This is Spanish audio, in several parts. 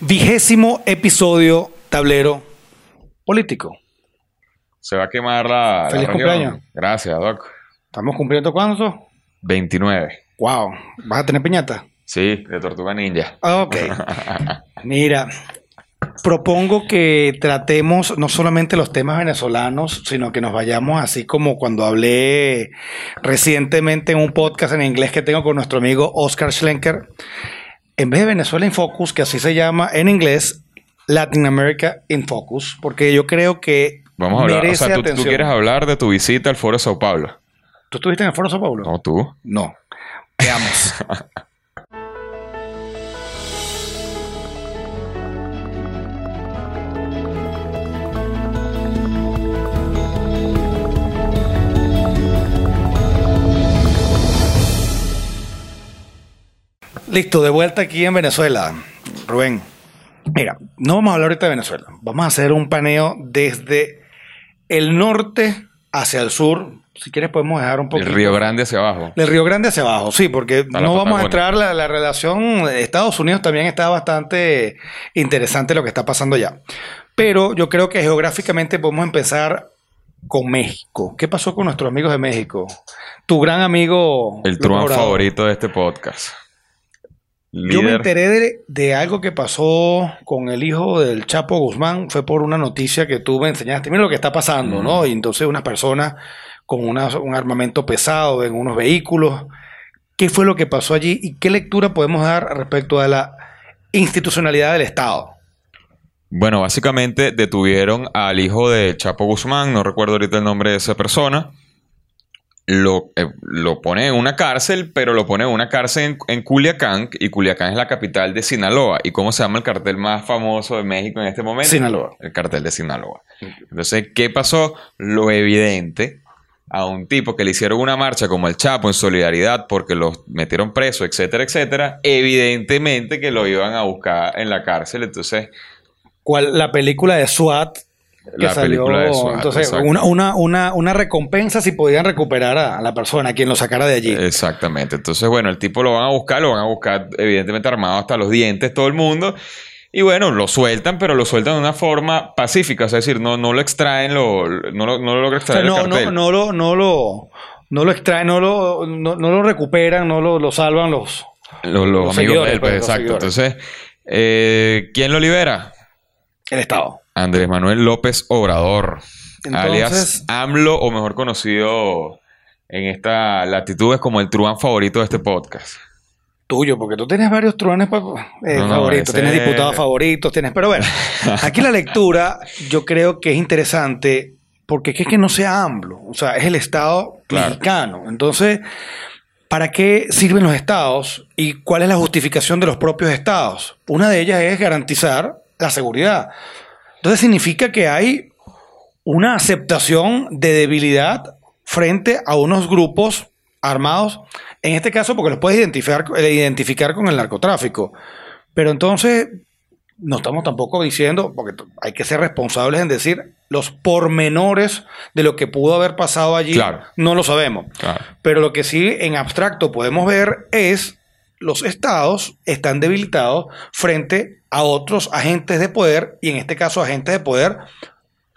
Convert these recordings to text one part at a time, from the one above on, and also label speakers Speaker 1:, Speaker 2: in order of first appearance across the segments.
Speaker 1: Vigésimo episodio tablero político.
Speaker 2: Se va a quemar la, la
Speaker 1: Feliz
Speaker 2: región.
Speaker 1: cumpleaños.
Speaker 2: Gracias, Doc.
Speaker 1: ¿Estamos cumpliendo cuándo?
Speaker 2: 29.
Speaker 1: Wow. ¿Vas a tener piñata?
Speaker 2: Sí, de Tortuga Ninja.
Speaker 1: Ah, Ok. Mira, propongo que tratemos no solamente los temas venezolanos, sino que nos vayamos así como cuando hablé recientemente en un podcast en inglés que tengo con nuestro amigo Oscar Schlenker. En vez de Venezuela in Focus, que así se llama en inglés, Latin America in Focus, porque yo creo que
Speaker 2: Vamos a hablar. O sea, tú, tú quieres hablar de tu visita al Foro de Sao Paulo.
Speaker 1: ¿Tú estuviste en el Foro Sao Paulo?
Speaker 2: No, tú.
Speaker 1: No. Veamos. Listo, de vuelta aquí en Venezuela. Rubén, mira, no vamos a hablar ahorita de Venezuela. Vamos a hacer un paneo desde el norte hacia el sur. Si quieres podemos dejar un
Speaker 2: El
Speaker 1: poquito.
Speaker 2: Río Grande hacia abajo.
Speaker 1: Del Río Grande hacia abajo, sí, porque no vamos a entrar, la, la relación de Estados Unidos también está bastante interesante lo que está pasando allá. Pero yo creo que geográficamente podemos empezar con México. ¿Qué pasó con nuestros amigos de México? Tu gran amigo...
Speaker 2: El
Speaker 1: Obrador.
Speaker 2: favorito de este podcast.
Speaker 1: Yo me enteré de, de algo que pasó con el hijo del Chapo Guzmán. Fue por una noticia que tú me enseñaste. Mira lo que está pasando, ¿no? Y entonces unas personas con una- un armamento pesado en unos vehículos. ¿Qué fue lo que pasó allí y qué lectura podemos dar respecto a la institucionalidad del Estado?
Speaker 2: Bueno, básicamente detuvieron al hijo de Chapo Guzmán, no recuerdo ahorita el nombre de esa persona. Lo, eh, lo pone en una cárcel, pero lo pone en una cárcel en, en Culiacán, y Culiacán es la capital de Sinaloa. ¿Y cómo se llama el cartel más famoso de México en este momento?
Speaker 1: Sinaloa.
Speaker 2: El cartel de Sinaloa. Entonces, ¿qué pasó? Lo evidente a un tipo que le hicieron una marcha como el Chapo en solidaridad porque los metieron preso, etcétera, etcétera, evidentemente que lo iban a buscar en la cárcel. Entonces,
Speaker 1: ¿Cuál, la película de SWAT.
Speaker 2: La película de SWAT,
Speaker 1: Entonces, una, una, una, una recompensa si podían recuperar a, a la persona, a quien lo sacara de allí.
Speaker 2: Exactamente. Entonces, bueno, el tipo lo van a buscar, lo van a buscar evidentemente armado hasta los dientes, todo el mundo. Y bueno, lo sueltan, pero lo sueltan de una forma pacífica. O sea, es decir, no, no lo extraen, lo, no, lo, no lo logra
Speaker 1: O sea,
Speaker 2: extraer el
Speaker 1: no,
Speaker 2: cartel.
Speaker 1: no, no lo, no lo, no lo extraen, no lo, no, no lo recuperan, no lo, lo salvan los.
Speaker 2: Los, los
Speaker 1: Los
Speaker 2: amigos de él, pues,
Speaker 1: pues,
Speaker 2: exacto. Entonces, eh, ¿quién lo libera?
Speaker 1: El Estado.
Speaker 2: Andrés Manuel López Obrador,
Speaker 1: Entonces-
Speaker 2: alias AMLO, o mejor conocido en esta latitud como el truán favorito de este podcast.
Speaker 1: Tuyo, porque tú tienes varios truanes eh,
Speaker 2: No, no,
Speaker 1: favoritos,
Speaker 2: ese-
Speaker 1: tienes diputados favoritos, tienes. Pero bueno, aquí la lectura yo creo que es interesante porque es que no sea AMLO, o sea, es el Estado
Speaker 2: Claro.
Speaker 1: mexicano. Entonces, ¿para qué sirven los estados y cuál es la justificación de los propios estados? Una de ellas es garantizar la seguridad. Entonces significa que hay una aceptación de debilidad frente a unos grupos armados, en este caso porque los puedes identificar, eh, identificar con el narcotráfico. Pero entonces no estamos tampoco diciendo, porque hay que ser responsables en decir los pormenores de lo que pudo haber pasado allí,
Speaker 2: Claro.
Speaker 1: no lo sabemos.
Speaker 2: Claro.
Speaker 1: Pero lo que sí en abstracto podemos ver es los estados están debilitados frente a otros agentes de poder y en este caso agentes de poder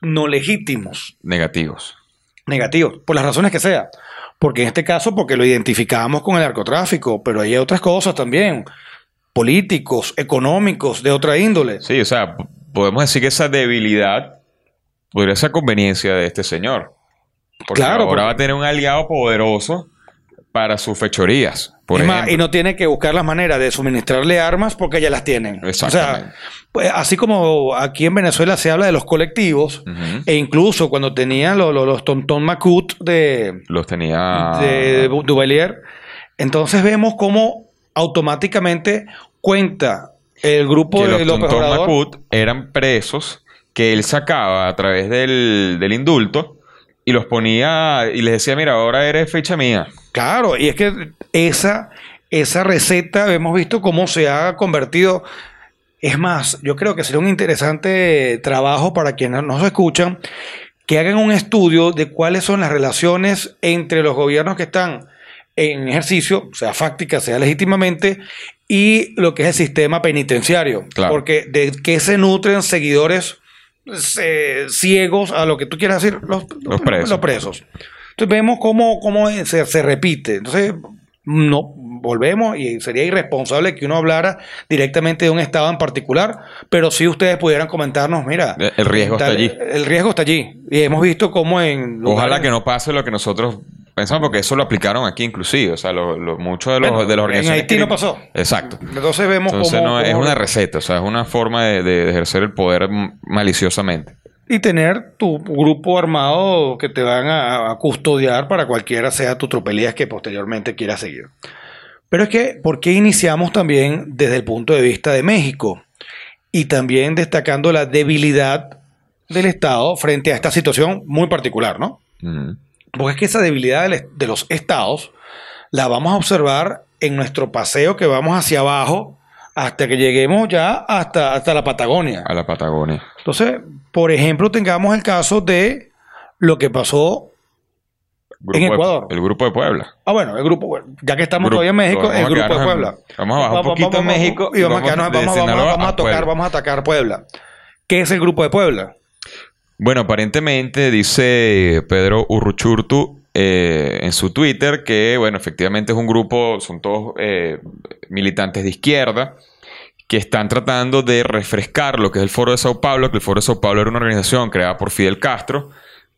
Speaker 1: no legítimos,
Speaker 2: Negativos.
Speaker 1: negativos, por las razones que sea. Porque en este caso, porque lo identificamos con el narcotráfico, pero hay otras cosas también, políticos, económicos, de otra índole.
Speaker 2: Sí, o sea, podemos decir que esa debilidad podría ser conveniencia de este señor. Porque
Speaker 1: Claro,
Speaker 2: ahora
Speaker 1: porque-
Speaker 2: va a tener un aliado poderoso para sus fechorías. Por
Speaker 1: más, y no tiene que buscar las maneras de suministrarle armas porque ya las tienen. O sea, pues, así como aquí en Venezuela se habla de los colectivos, e incluso cuando tenían lo- lo- los Tontón Macut de,
Speaker 2: Los tenía.
Speaker 1: de Du- Duvalier, entonces vemos cómo automáticamente cuenta el grupo
Speaker 2: que
Speaker 1: de
Speaker 2: los
Speaker 1: López
Speaker 2: Tontón. Macut eran presos que él sacaba a través del, del indulto y los ponía y les decía, mira, ahora eres fecha mía.
Speaker 1: Claro, y es que esa, esa receta hemos visto cómo se ha convertido. Es más, yo creo que sería un interesante trabajo para quienes nos escuchan que hagan un estudio de cuáles son las relaciones entre los gobiernos que están en ejercicio, sea fáctica, sea legítimamente, y lo que es el sistema penitenciario.
Speaker 2: Claro.
Speaker 1: Porque de qué se nutren seguidores eh, ciegos a lo que tú quieras decir, los,
Speaker 2: Los presos.
Speaker 1: los presos. Entonces vemos cómo, cómo se, se repite. Entonces, no, volvemos y sería irresponsable que uno hablara directamente de un estado en particular, pero si ustedes pudieran comentarnos, mira,
Speaker 2: El riesgo está allí.
Speaker 1: El riesgo está allí. Y hemos visto cómo en...
Speaker 2: Ojalá que no pase lo que nosotros pensamos, porque eso lo aplicaron aquí inclusive. O sea, lo- lo- muchos de los,
Speaker 1: Bueno,
Speaker 2: de
Speaker 1: en
Speaker 2: organizaciones.
Speaker 1: Haití no pasó.
Speaker 2: Exacto.
Speaker 1: Entonces vemos
Speaker 2: Entonces
Speaker 1: cómo-
Speaker 2: no, es una receta, o sea, es una forma de, de ejercer el poder maliciosamente.
Speaker 1: y tener tu grupo armado que te van a, a custodiar para cualquiera sea tu tropelías que posteriormente quieras seguir. Pero es que, ¿por qué iniciamos también desde el punto de vista de México? Y también destacando la debilidad del Estado frente a esta situación muy particular, ¿no?
Speaker 2: Ujú.
Speaker 1: Porque es que esa debilidad de los estados la vamos a observar en nuestro paseo que vamos hacia abajo hasta que lleguemos ya hasta, hasta la Patagonia.
Speaker 2: A la Patagonia.
Speaker 1: Entonces, por ejemplo, tengamos el caso de lo que pasó. En
Speaker 2: de-
Speaker 1: Ecuador.
Speaker 2: el grupo de Puebla.
Speaker 1: Ah, bueno, el grupo, ya que estamos
Speaker 2: Grupo-
Speaker 1: todavía en México,
Speaker 2: vamos
Speaker 1: el grupo de
Speaker 2: quedarnos en-
Speaker 1: Puebla.
Speaker 2: vamos a bajar un poquito en México
Speaker 1: y vamos, a
Speaker 2: vamos
Speaker 1: quedarnos- vamos, vamos- vamos tocar,
Speaker 2: Puebla.
Speaker 1: vamos a atacar Puebla. ¿Qué es el grupo de Puebla?
Speaker 2: Bueno, aparentemente dice Pedro Urruchurtu eh, en su Twitter que, bueno, efectivamente es un grupo, son todos eh, militantes de izquierda que están tratando de refrescar lo que es el Foro de Sao Paulo, que el Foro de Sao Paulo era una organización creada por Fidel Castro,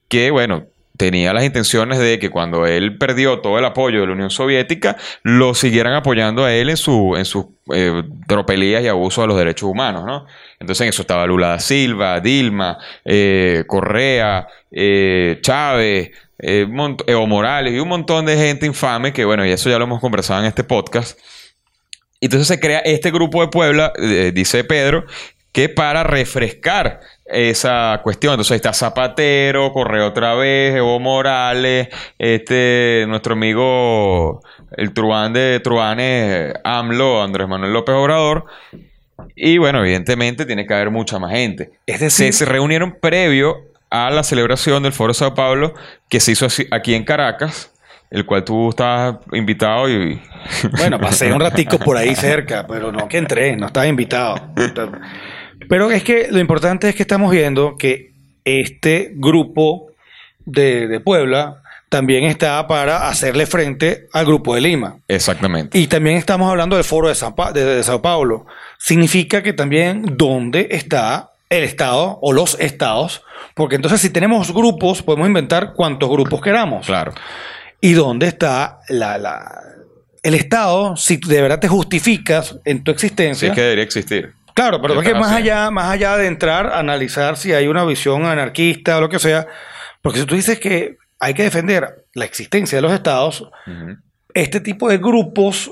Speaker 2: que, bueno, tenía las intenciones de que cuando él perdió todo el apoyo de la Unión Soviética, lo siguieran apoyando a él en, su, en sus eh, tropelías y abusos a los derechos humanos, ¿no? Entonces en eso estaba Lula da Silva, Dilma, eh, Correa, eh, Chávez, Evo Morales y un montón de gente infame que, bueno, y eso ya lo hemos conversado en este podcast. Entonces se crea este grupo de Puebla, dice Pedro, que para refrescar esa cuestión. Entonces ahí está Zapatero, Correa otra vez, Evo Morales, este, nuestro amigo, el truán de truanes, AMLO, Andrés Manuel López Obrador. Y bueno, evidentemente tiene que haber mucha más gente.
Speaker 1: Es
Speaker 2: Se,
Speaker 1: decir,
Speaker 2: se reunieron previo a la celebración del Foro Sao Paulo que se hizo aquí en Caracas, el cual tú estabas invitado y...
Speaker 1: bueno, pasé un ratico por ahí cerca, pero no que entré, no estaba invitado. Pero es que lo importante es que estamos viendo que este grupo de, de Puebla también está para hacerle frente al grupo de Lima.
Speaker 2: Exactamente.
Speaker 1: Y también estamos hablando del foro de, San Pa- de- de Sao Paulo. Significa que también dónde está el Estado o los estados, porque entonces si tenemos grupos, podemos inventar cuantos grupos queramos.
Speaker 2: Claro.
Speaker 1: ¿Y dónde está la, la- el Estado si de verdad te justificas en tu
Speaker 2: Sí,
Speaker 1: existencia?
Speaker 2: es que debería existir.
Speaker 1: Claro, pero
Speaker 2: ¿Qué
Speaker 1: es que más allá, más allá de entrar a analizar si hay una visión anarquista o lo que sea, porque si tú dices que hay que defender la existencia de los estados, este tipo de grupos,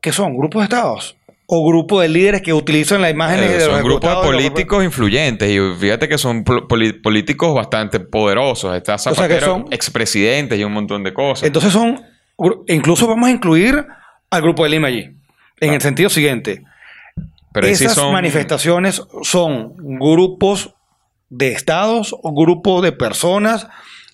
Speaker 1: que son grupos de estados o grupos de líderes que utilizan la imagen
Speaker 2: Eh,
Speaker 1: de los
Speaker 2: son grupos
Speaker 1: de los-
Speaker 2: políticos influyentes y fíjate que son políticos bastante poderosos. Está
Speaker 1: sea, que
Speaker 2: Zapatero,
Speaker 1: son-
Speaker 2: expresidentes y un montón de cosas.
Speaker 1: Entonces son, incluso vamos a incluir al grupo de Lima allí, en el sentido siguiente.
Speaker 2: Pero sí
Speaker 1: Esas
Speaker 2: son-
Speaker 1: manifestaciones son grupos de estados o grupos de personas.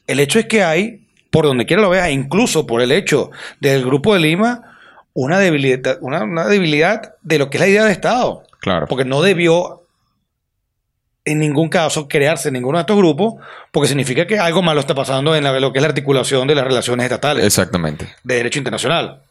Speaker 1: El hecho es que hay, por donde quiera lo veas, incluso por el hecho del grupo de Lima, una debilidad, una, una debilidad de lo que es la idea de Estado.
Speaker 2: Claro.
Speaker 1: Porque no debió en ningún caso crearse ninguno de estos grupos, porque significa que algo malo está pasando en la- lo que es la articulación de las relaciones estatales
Speaker 2: Exactamente.
Speaker 1: de derecho internacional.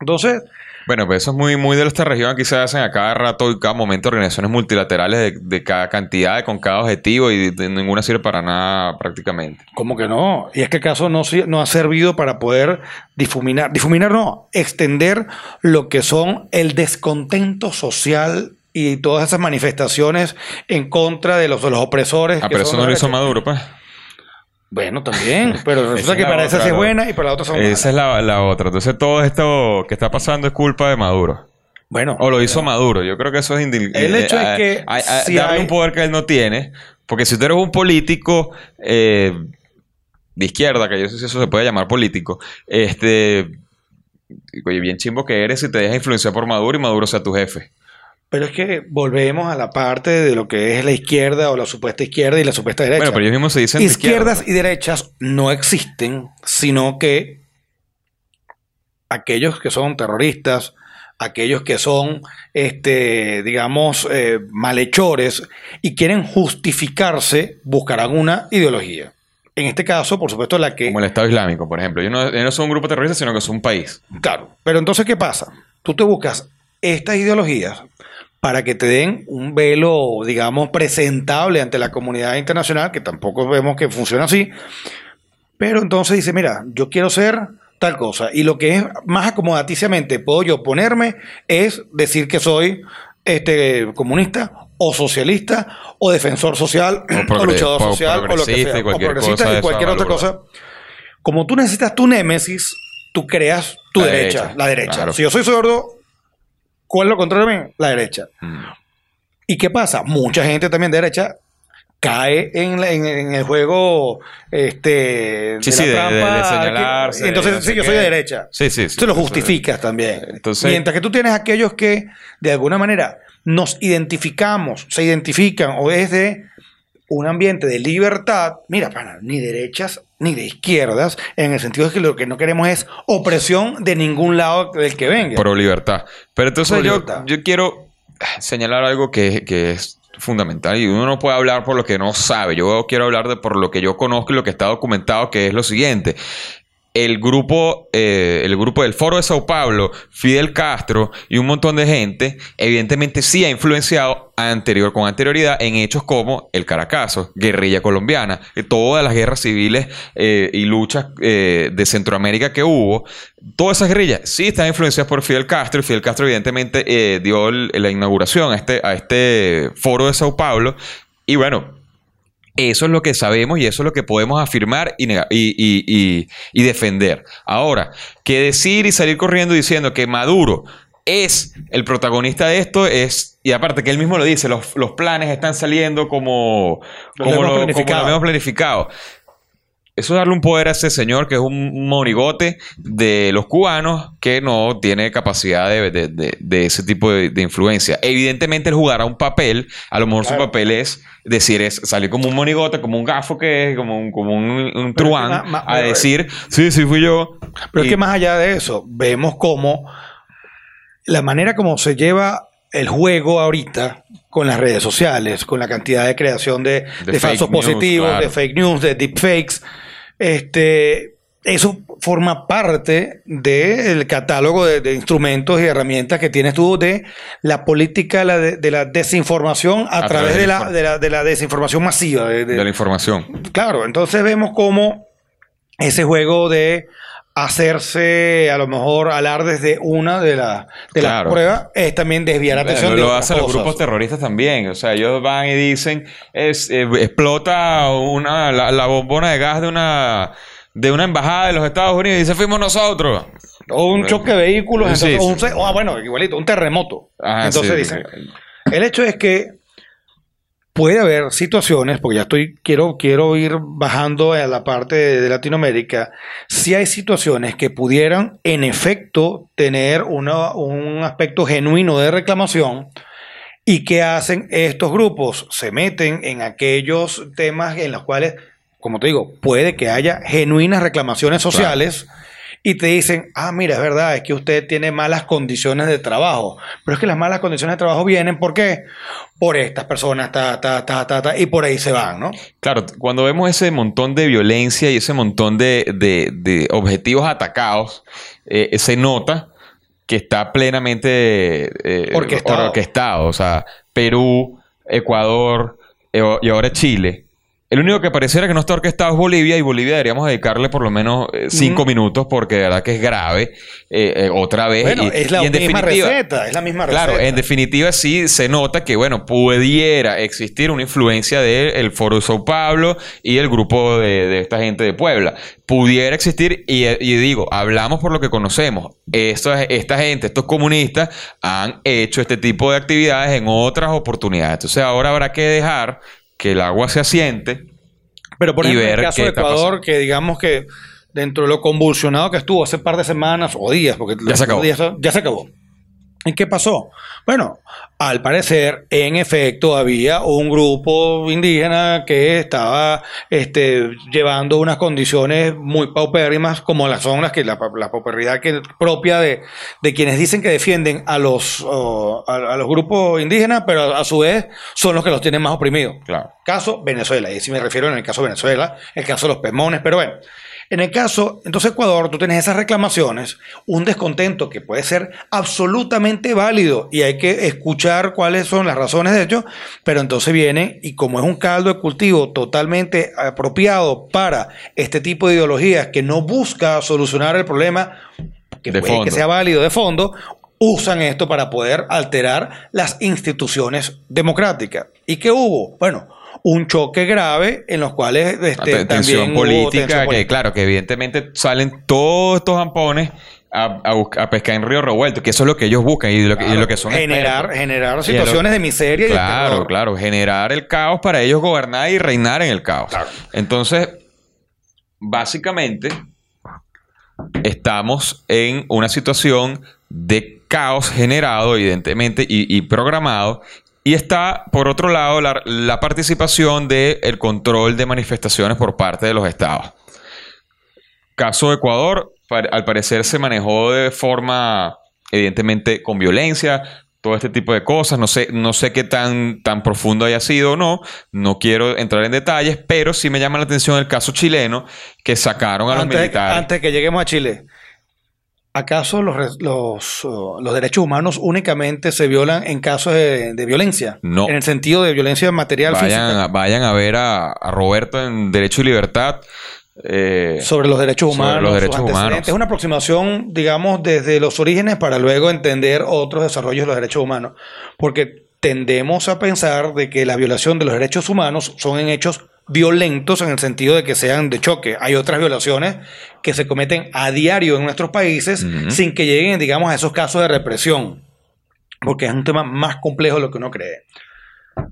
Speaker 1: Entonces,
Speaker 2: Bueno, pues eso es muy, muy de esta región. Aquí se hacen a cada rato y cada momento organizaciones multilaterales de, de cada cantidad, con cada objetivo y de- ninguna sirve para nada prácticamente.
Speaker 1: ¿Cómo que no? Y es que acaso no, no ha servido para poder difuminar, difuminar no, extender lo que son el descontento social y todas esas manifestaciones en contra de los, de los opresores.
Speaker 2: Ah,
Speaker 1: que
Speaker 2: pero eso
Speaker 1: son
Speaker 2: no lo hizo. Maduro, pues.
Speaker 1: Bueno, también, pero resulta
Speaker 2: es
Speaker 1: que para esa sí es buena y para la otra son malas.
Speaker 2: Esa es la, la otra. Entonces todo esto que está pasando es culpa de Maduro.
Speaker 1: Bueno,
Speaker 2: O lo hizo Maduro. Yo creo que eso es indi-
Speaker 1: El hecho es
Speaker 2: eh,
Speaker 1: que
Speaker 2: a- a-
Speaker 1: si
Speaker 2: darle
Speaker 1: hay-
Speaker 2: un poder que él no tiene. Porque si tú eres un político eh, de izquierda, que yo sé si eso se puede llamar político, este, oye, bien chimbo que eres si te dejas influenciar por Maduro y Maduro sea tu jefe.
Speaker 1: Pero es que volvemos a la parte de lo que es la izquierda o la supuesta izquierda y la supuesta derecha.
Speaker 2: Bueno, pero ellos mismos se dicen
Speaker 1: Izquierdas
Speaker 2: izquierda.
Speaker 1: y derechas no existen, sino que aquellos que son terroristas, aquellos que son, este, digamos, eh, malhechores y quieren justificarse, buscarán una ideología. En este caso, por supuesto, la que...
Speaker 2: Como el Estado Islámico, por ejemplo. Ellos no, ellos no son un grupo terrorista, sino que son un país.
Speaker 1: Claro. Pero entonces, ¿qué pasa? Tú te buscas estas ideologías para que te den un velo, digamos, presentable ante la comunidad internacional, que tampoco vemos que funciona así. Pero entonces dice, mira, yo quiero ser tal cosa. Y lo que es más acomodaticiamente puedo yo ponerme es decir que soy este comunista o socialista o defensor social o, luchador
Speaker 2: o
Speaker 1: social o lo que sea
Speaker 2: cualquier
Speaker 1: o progresista
Speaker 2: cosa
Speaker 1: y cualquier otra cosa. Como tú necesitas tu némesis, tú creas tu
Speaker 2: La
Speaker 1: derecha,
Speaker 2: derecha,
Speaker 1: la derecha.
Speaker 2: claro.
Speaker 1: Si yo soy sordo, ¿cuál es lo contrario de mí? La derecha.
Speaker 2: Mm.
Speaker 1: ¿Y qué pasa? Mucha gente también de derecha cae en, la- en- en el juego este,
Speaker 2: Sí, sí, de- de- de
Speaker 1: trampa,
Speaker 2: señalarse,
Speaker 1: que- entonces,
Speaker 2: no
Speaker 1: sí, yo soy de derecha.
Speaker 2: Sí, sí, sí.
Speaker 1: Se lo justificas también.
Speaker 2: Entonces-
Speaker 1: Mientras que tú tienes aquellos que de alguna manera nos identificamos, se identifican o es de un ambiente de libertad, mira, pana, ni derechas ni de izquierdas, en el sentido de que lo que no queremos es opresión de ningún lado del que venga.
Speaker 2: Pro libertad. Pero entonces yo, yo quiero señalar algo que, que es fundamental y uno no puede hablar por lo que no sabe. Yo quiero hablar de por lo que yo conozco y lo que está documentado, que es lo siguiente. El grupo, eh, el grupo del Foro de Sao Paulo, Fidel Castro y un montón de gente, evidentemente sí ha influenciado anterior, con anterioridad en hechos como el Caracazo, guerrilla colombiana, eh, todas las guerras civiles eh, y luchas de Centroamérica que hubo, todas esas guerrillas sí están influenciadas por Fidel Castro y Fidel Castro evidentemente dio la inauguración a este, a este foro de Sao Paulo. Y bueno, eso es lo que sabemos y eso es lo que podemos afirmar y, nega- y, y- y- y defender. Ahora, que decir y salir corriendo diciendo que Maduro es el protagonista de esto es, y aparte que él mismo lo dice, los, los planes están saliendo como, como, lo, como lo hemos planificado. Eso es darle un poder a ese señor que es un monigote de los cubanos que no tiene capacidad de, de- de- de ese tipo de, influencia. Evidentemente él jugará un papel, a lo mejor
Speaker 1: Claro.
Speaker 2: su papel es decir, es salir como un monigote, como un gafo que es, como un, como un, un truán, a decir, sí, sí fui yo.
Speaker 1: Pero es que más allá de eso, vemos cómo la manera como se lleva el juego ahorita con las redes sociales, con la cantidad de creación de,
Speaker 2: De
Speaker 1: falsos
Speaker 2: news,
Speaker 1: positivos,
Speaker 2: claro.
Speaker 1: de fake news, de deepfakes, este, eso forma parte del catálogo de, de instrumentos y herramientas que tienes tú de la política de la, de, de la desinformación a, través, de, la, de, la, de la desinformación masiva. de
Speaker 2: la información.
Speaker 1: Claro, entonces vemos cómo ese juego de hacerse a lo mejor alardes de una de, la- de
Speaker 2: Claro.
Speaker 1: las pruebas es también desviar la atención de
Speaker 2: lo hacen los grupos terroristas también. O sea, ellos van y dicen, es, eh, explota una, la, la bombona de gas de una, de una embajada de los Estados Unidos y dice, fuimos nosotros.
Speaker 1: O un choque de vehículos,
Speaker 2: Sí,
Speaker 1: entonces, o
Speaker 2: sí.
Speaker 1: un o, ah, bueno, igualito, un terremoto.
Speaker 2: Ajá,
Speaker 1: entonces
Speaker 2: sí,
Speaker 1: dicen, el hecho es que puede haber situaciones, porque ya estoy, quiero, quiero ir bajando a la parte de, de Latinoamérica, si hay situaciones que pudieran en efecto tener una- un aspecto genuino de reclamación. ¿Y qué hacen estos grupos? Se meten en aquellos temas en los cuales, como te digo, puede que haya genuinas reclamaciones sociales y te dicen, ah, mira, es verdad, es que usted tiene malas condiciones de trabajo. Pero es que las malas condiciones de trabajo vienen, ¿por qué? Por estas personas, ta, ta, ta, ta, ta, y por ahí se van, ¿no?
Speaker 2: Claro, cuando vemos ese montón de violencia y ese montón de, de- de objetivos atacados, eh, se nota que está plenamente eh,
Speaker 1: Orquestado.
Speaker 2: orquestado. O sea, Perú, Ecuador eh, y ahora Chile. El único que pareciera que no está orquestado es Bolivia y Bolivia deberíamos dedicarle por lo menos eh, cinco minutos porque de verdad que es grave eh, eh, otra vez.
Speaker 1: Bueno,
Speaker 2: y,
Speaker 1: es la
Speaker 2: y en
Speaker 1: misma receta, es la misma
Speaker 2: Claro,
Speaker 1: receta.
Speaker 2: en definitiva sí se nota que, bueno, pudiera existir una influencia del Foro de Sao Paulo y el grupo de, de esta gente de Puebla. Pudiera existir, y, y digo, hablamos por lo que conocemos. Esta, esta gente, estos comunistas, han hecho este tipo de actividades en otras oportunidades. Entonces ahora habrá que dejar que el agua se asiente.
Speaker 1: Pero por
Speaker 2: y
Speaker 1: ejemplo, en el caso de Ecuador, que digamos que dentro de lo convulsionado que estuvo hace par de semanas o días, porque
Speaker 2: Ya se acabó.
Speaker 1: días- ya se acabó. ¿Y qué pasó? Bueno, al parecer, en efecto, había un grupo indígena que estaba este, llevando unas condiciones muy paupérrimas, como las son las que la, la pauperidad que propia de, de quienes dicen que defienden a los, oh, a, a los grupos indígenas, pero a su vez son los que los tienen más oprimidos.
Speaker 2: Claro.
Speaker 1: Caso Venezuela, y si me refiero en el caso de Venezuela, el caso de los pemones, pero bueno. En el caso, entonces Ecuador, tú tienes esas reclamaciones, un descontento que puede ser absolutamente válido y hay que escuchar cuáles son las razones de ello, pero entonces viene y como es un caldo de cultivo totalmente apropiado para este tipo de ideologías que no busca solucionar el problema, que,
Speaker 2: De
Speaker 1: puede que sea válido de fondo, usan esto para poder alterar las instituciones democráticas. ¿Y qué hubo? Bueno, un choque grave en los cuales este,
Speaker 2: Te- tensión política,
Speaker 1: tensión
Speaker 2: que
Speaker 1: política.
Speaker 2: claro, que evidentemente salen todos estos ampones a, a pescar en río revuelto, que eso es lo que ellos buscan y lo que, y lo que son
Speaker 1: generar,
Speaker 2: expertos.
Speaker 1: generar
Speaker 2: Y
Speaker 1: situaciones
Speaker 2: lo-
Speaker 1: de miseria y de
Speaker 2: Claro,
Speaker 1: terror.
Speaker 2: claro, generar el caos para ellos gobernar y reinar en el caos.
Speaker 1: Claro.
Speaker 2: Entonces, básicamente, estamos en una situación de caos generado, evidentemente, y, y programado. Y está, por otro lado, la, la participación del control de manifestaciones por parte de los estados. Caso de Ecuador, al parecer se manejó de forma, evidentemente, con violencia, todo este tipo de cosas. No sé, no sé qué tan, tan profundo haya sido o no. No quiero entrar en detalles, pero sí me llama la atención el caso chileno que sacaron a los
Speaker 1: Antes,
Speaker 2: militares.
Speaker 1: antes que lleguemos a Chile, ¿acaso los, los, uh, los derechos humanos únicamente se violan en casos de, de violencia?
Speaker 2: No.
Speaker 1: En el sentido de violencia material
Speaker 2: Vayan,
Speaker 1: física.
Speaker 2: a, vayan a ver a, a Roberto en Derecho y Libertad. eh,
Speaker 1: sobre los derechos
Speaker 2: sobre
Speaker 1: humanos.
Speaker 2: los
Speaker 1: sus
Speaker 2: derechos humanos.
Speaker 1: Es una aproximación, digamos, desde los orígenes para luego entender otros desarrollos de los derechos humanos. Porque tendemos a pensar de que la violación de los derechos humanos son en hechos violentos en el sentido de que sean de choque. Hay otras violaciones que se cometen a diario en nuestros países sin que lleguen, digamos, a esos casos de represión. Porque es un tema más complejo de lo que uno cree.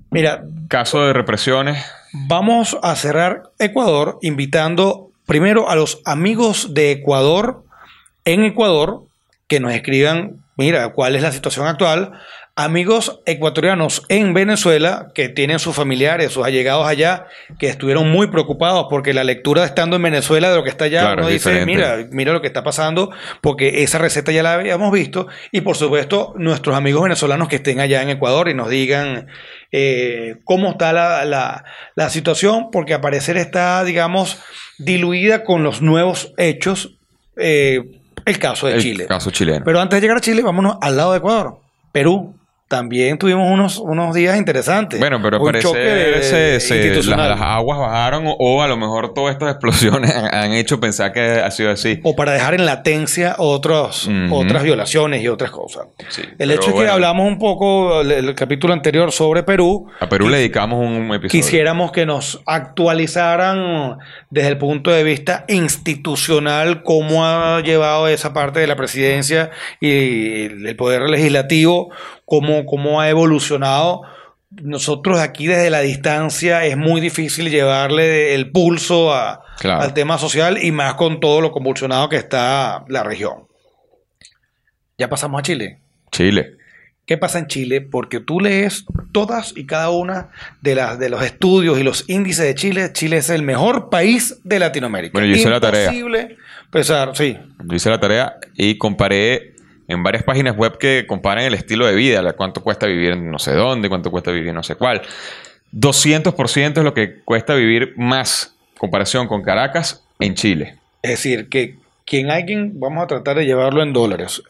Speaker 1: Mira,
Speaker 2: caso de represiones.
Speaker 1: Vamos a cerrar Ecuador invitando primero a los amigos de Ecuador en Ecuador que nos escriban, mira, cuál es la situación actual. Amigos ecuatorianos en Venezuela que tienen sus familiares, sus allegados allá, que estuvieron muy preocupados porque la lectura estando en Venezuela de lo que está allá,
Speaker 2: Claro,
Speaker 1: uno dice,
Speaker 2: diferente.
Speaker 1: mira, mira lo que está pasando, porque esa receta ya la habíamos visto. Y por supuesto, nuestros amigos venezolanos que estén allá en Ecuador y nos digan eh, cómo está la, la- la situación, porque al parecer está, digamos, diluida con los nuevos hechos. eh, el caso de
Speaker 2: el
Speaker 1: Chile.
Speaker 2: caso chileno.
Speaker 1: Pero antes de llegar a Chile, vámonos al lado de Ecuador. Perú. También tuvimos unos, unos días interesantes.
Speaker 2: Bueno, pero
Speaker 1: Un
Speaker 2: parece
Speaker 1: choque de-
Speaker 2: se- se- las, aguas bajaron o, o a lo mejor todas estas explosiones han, han hecho pensar que ha sido así.
Speaker 1: o para dejar en latencia otros, otras violaciones y otras cosas.
Speaker 2: Sí,
Speaker 1: el hecho es que hablamos un poco el, el capítulo anterior sobre Perú.
Speaker 2: A Perú le dedicamos un episodio.
Speaker 1: Quisiéramos que nos actualizaran desde el punto de vista institucional cómo ha llevado esa parte de la presidencia y el poder legislativo, cómo, cómo ha evolucionado. Nosotros aquí desde la distancia es muy difícil llevarle el pulso a-
Speaker 2: Claro.
Speaker 1: al tema social y más con todo lo convulsionado que está la región. Ya pasamos a Chile.
Speaker 2: Chile.
Speaker 1: ¿Qué pasa en Chile? Porque tú lees todas y cada una de, las, de los estudios y los índices de Chile. Chile es el mejor país de Latinoamérica.
Speaker 2: Bueno, yo hice la tarea.
Speaker 1: Imposible pensar, sí.
Speaker 2: Yo hice la tarea y comparé en varias páginas web que comparan el estilo de vida, la- cuánto cuesta vivir en no sé dónde, cuánto cuesta vivir en no sé cuál. 200% es lo que cuesta vivir más comparación con Caracas en Chile.
Speaker 1: Es decir, que quien alguien, vamos a tratar de llevarlo en dólares.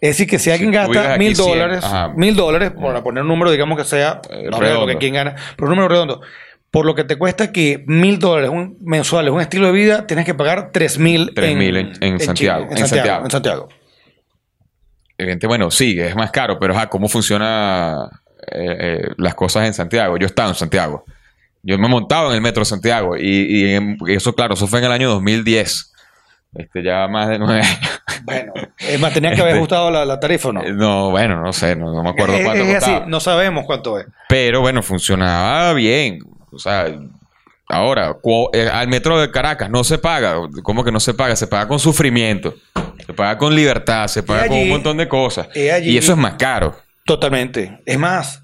Speaker 1: Es decir, que si alguien
Speaker 2: tú
Speaker 1: gasta mil
Speaker 2: 100,
Speaker 1: dólares, mil dólares, para poner un número, digamos que sea,
Speaker 2: Eh,
Speaker 1: no sé lo
Speaker 2: redondo.
Speaker 1: que quien gana, pero un número redondo. Por lo que te cuesta que mil dólares mensuales, un estilo de vida, tienes que pagar tres mil
Speaker 2: 3.000 en- en Santiago,
Speaker 1: Chile,
Speaker 2: en Santiago.
Speaker 1: En Santiago.
Speaker 2: Evidente, bueno, sí, es más caro, pero ajá, ¿cómo funcionan las cosas en Santiago? Yo he estado en Santiago. Yo me he montado en el metro de Santiago y, y en- y eso, claro, eso fue en el año 2010. Este, ya más de nueve años.
Speaker 1: Bueno, es más, tenía que haber
Speaker 2: Este-
Speaker 1: ajustado la, la tarifa o no.
Speaker 2: No, bueno, no sé, no, no me acuerdo cuánto
Speaker 1: es así,
Speaker 2: costaba.
Speaker 1: no sabemos cuánto es.
Speaker 2: Pero bueno, funcionaba bien. O sea, ahora, eh, al metro de Caracas no se paga. ¿Cómo que no se paga? Se paga con sufrimiento. Se paga con libertad, se paga con un montón de cosas.
Speaker 1: y allí-
Speaker 2: y eso es más caro.
Speaker 1: Totalmente. Es más,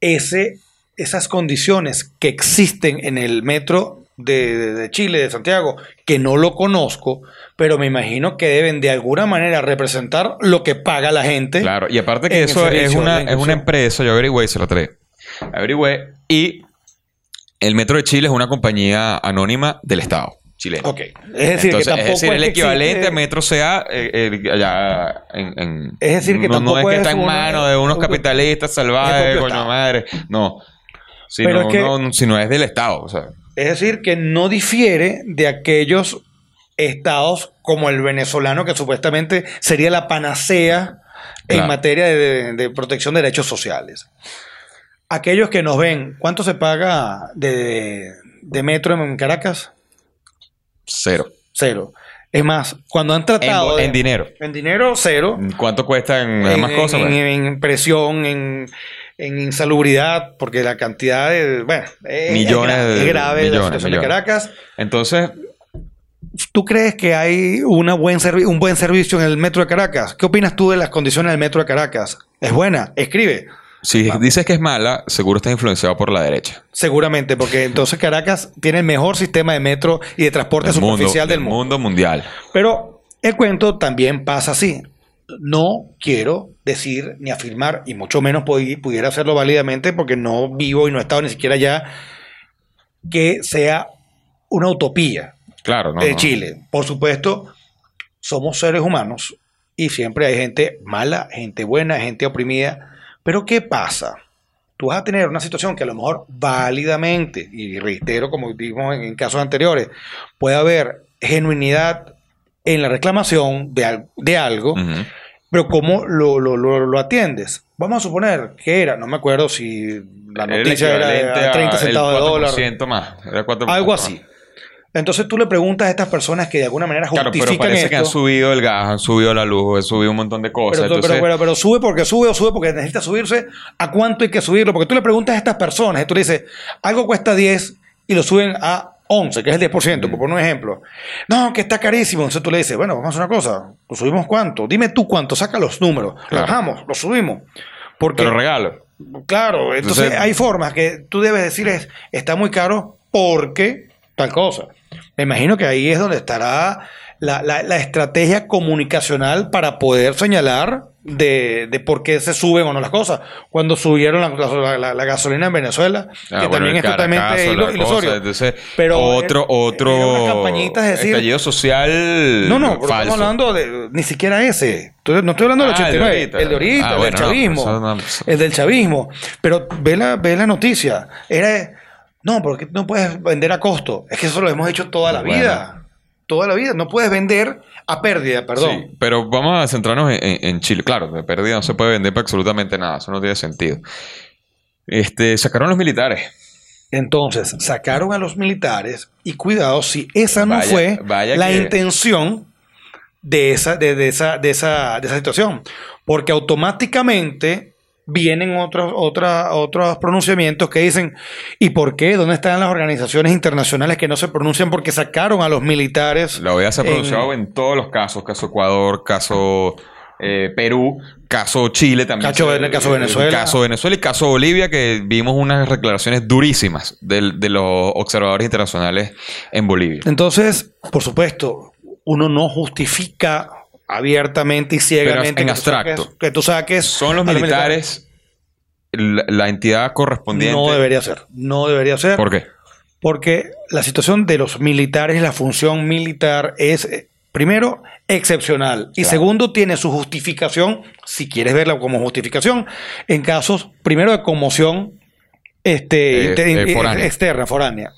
Speaker 1: ese, esas condiciones que existen en el metro de, Chile, de Santiago, que no lo conozco, pero me imagino que deben de alguna manera representar lo que paga la gente.
Speaker 2: Claro, y aparte que eso es una, es una empresa, yo averigüé y se la trae. Averigüé y el Metro de Chile es una compañía anónima del Estado chileno.
Speaker 1: Ok. Es decir,
Speaker 2: Entonces,
Speaker 1: que tampoco
Speaker 2: es decir, el equivalente
Speaker 1: existe-
Speaker 2: a Metro CA eh, eh, allá en, en-
Speaker 1: Es decir, que
Speaker 2: no, no
Speaker 1: tampoco
Speaker 2: es que
Speaker 1: es
Speaker 2: está en manos de unos
Speaker 1: un-
Speaker 2: capitalistas salvajes, coño madre. No. Sino,
Speaker 1: Pero es que-
Speaker 2: no, sino es del Estado. O sea,
Speaker 1: Es decir, que no difiere de aquellos estados como el venezolano, que supuestamente sería la panacea en materia de, de protección de derechos sociales. Aquellos que nos ven, ¿cuánto se paga de, de metro en Caracas?
Speaker 2: cero.
Speaker 1: Cero. Es más, cuando han
Speaker 2: En,
Speaker 1: tratado... de-
Speaker 2: en dinero.
Speaker 1: En dinero, cero.
Speaker 2: ¿Cuánto cuesta en las demás cosas?
Speaker 1: en-
Speaker 2: pues?
Speaker 1: en presión, en, en insalubridad, porque la cantidad de... Bueno, es,
Speaker 2: Millones
Speaker 1: es grave,
Speaker 2: de-
Speaker 1: es grave la
Speaker 2: millones,
Speaker 1: situación de
Speaker 2: millones.
Speaker 1: Caracas.
Speaker 2: Entonces,
Speaker 1: ¿Tú crees que hay una buen un buen servicio en el metro de Caracas? ¿Qué opinas tú de las condiciones del metro de Caracas? ¿Es buena? Escribe.
Speaker 2: Si dices que es mala, seguro está influenciado por la derecha.
Speaker 1: Seguramente, porque entonces Caracas tiene el mejor sistema de metro y de transporte
Speaker 2: Del mundo,
Speaker 1: superficial del
Speaker 2: del
Speaker 1: mundo.
Speaker 2: mundo mundial.
Speaker 1: Pero el cuento también pasa así. No quiero decir ni afirmar, y mucho menos pudi- pudiera hacerlo válidamente porque no vivo y no he estado ni siquiera allá, que sea una utopía.
Speaker 2: Claro, ¿no?
Speaker 1: de
Speaker 2: no.
Speaker 1: Chile. Por supuesto, somos seres humanos y siempre hay gente mala, gente buena, gente oprimida. Pero ¿qué pasa? Tú vas a tener una situación que a lo mejor válidamente, y reitero como dijimos en, casos anteriores, puede haber genuinidad en la reclamación de, de algo, pero ¿cómo lo, lo- lo- lo atiendes? Vamos a suponer que era, no me acuerdo si la
Speaker 2: Era
Speaker 1: noticia era,
Speaker 2: equivalente
Speaker 1: de
Speaker 2: a
Speaker 1: 30
Speaker 2: el
Speaker 1: centavos de dólar.
Speaker 2: 4% más. Era 4%
Speaker 1: Algo así. Entonces tú le preguntas a estas personas que de alguna manera
Speaker 2: Claro, pero
Speaker 1: justifican
Speaker 2: parece que han
Speaker 1: esto.
Speaker 2: subido el gas, han subido la luz, han subido un montón de cosas.
Speaker 1: pero, pero-
Speaker 2: Entonces,
Speaker 1: pero- pero sube porque sube o sube porque necesita subirse. ¿A cuánto hay que subirlo? Porque tú le preguntas a estas personas y tú le dices, algo cuesta 10 y lo suben a 11, que es el 10%, por poner un ejemplo. No, que está carísimo. Entonces tú le dices, bueno, vamos a hacer una cosa. ¿Lo subimos cuánto? Dime tú cuánto, saca los números. Lo
Speaker 2: Claro.
Speaker 1: bajamos, lo subimos. Porque,
Speaker 2: te lo regalo.
Speaker 1: Claro, entonces,
Speaker 2: Entonces-
Speaker 1: hay formas que tú debes decir es, está muy caro porque tal cosa. Me imagino que ahí es donde estará la, la- la estrategia comunicacional para poder señalar de, de por qué se suben o no las cosas. Cuando subieron la, la- la- la gasolina en Venezuela,
Speaker 2: Ah,
Speaker 1: que
Speaker 2: bueno,
Speaker 1: también es totalmente ilusorio.
Speaker 2: entonces,
Speaker 1: Pero
Speaker 2: otro, otro
Speaker 1: es decir-
Speaker 2: estallido social
Speaker 1: No, no,
Speaker 2: falso.
Speaker 1: estamos hablando de ni siquiera ese. Estoy- no estoy hablando del
Speaker 2: Ah, el de
Speaker 1: 89,
Speaker 2: ahorita.
Speaker 1: el de ahorita,
Speaker 2: Ah,
Speaker 1: el
Speaker 2: bueno,
Speaker 1: del
Speaker 2: no,
Speaker 1: chavismo.
Speaker 2: no-
Speaker 1: el del chavismo. Pero ve la, ve la noticia. Era, no, porque no puedes vender a costo. Es que eso lo hemos hecho toda la
Speaker 2: Bueno.
Speaker 1: vida. Toda la vida. No puedes vender a pérdida, perdón.
Speaker 2: Sí, pero vamos a centrarnos en, en- en Chile. Claro, de pérdida no se puede vender para absolutamente nada. Eso no tiene sentido. Este, sacaron los militares.
Speaker 1: Entonces, sacaron a los militares y cuidado si esa no
Speaker 2: Vaya-
Speaker 1: fue
Speaker 2: vaya
Speaker 1: la
Speaker 2: que-
Speaker 1: intención de esa, de, de esa, de, esa, de esa situación. Porque automáticamente vienen otros, otra- otros pronunciamientos que dicen, ¿y por qué? ¿Dónde están las organizaciones internacionales que no se pronuncian porque sacaron a los militares?
Speaker 2: La OEA se ha pronunciado en, todos los casos. Caso Ecuador, caso eh, Perú, caso Chile también.
Speaker 1: Caso
Speaker 2: se-
Speaker 1: Vene- caso
Speaker 2: eh,
Speaker 1: Venezuela.
Speaker 2: Caso Venezuela y caso Bolivia, que vimos unas declaraciones durísimas del- de, los observadores internacionales en Bolivia.
Speaker 1: Entonces, por supuesto, uno no justifica abiertamente y ciegamente
Speaker 2: en
Speaker 1: que tú
Speaker 2: abstracto.
Speaker 1: saques- que tú saques
Speaker 2: Son los militares la, la entidad correspondiente.
Speaker 1: No debería ser. No debería ser.
Speaker 2: ¿Por qué?
Speaker 1: Porque la situación de los militares, la función militar es, eh, primero, excepcional. Y
Speaker 2: Claro.
Speaker 1: segundo, tiene su justificación, si quieres verla como justificación, en casos, primero, de conmoción este,
Speaker 2: Eh,
Speaker 1: inter-
Speaker 2: eh,
Speaker 1: eh,
Speaker 2: foránea.
Speaker 1: externa, foránea.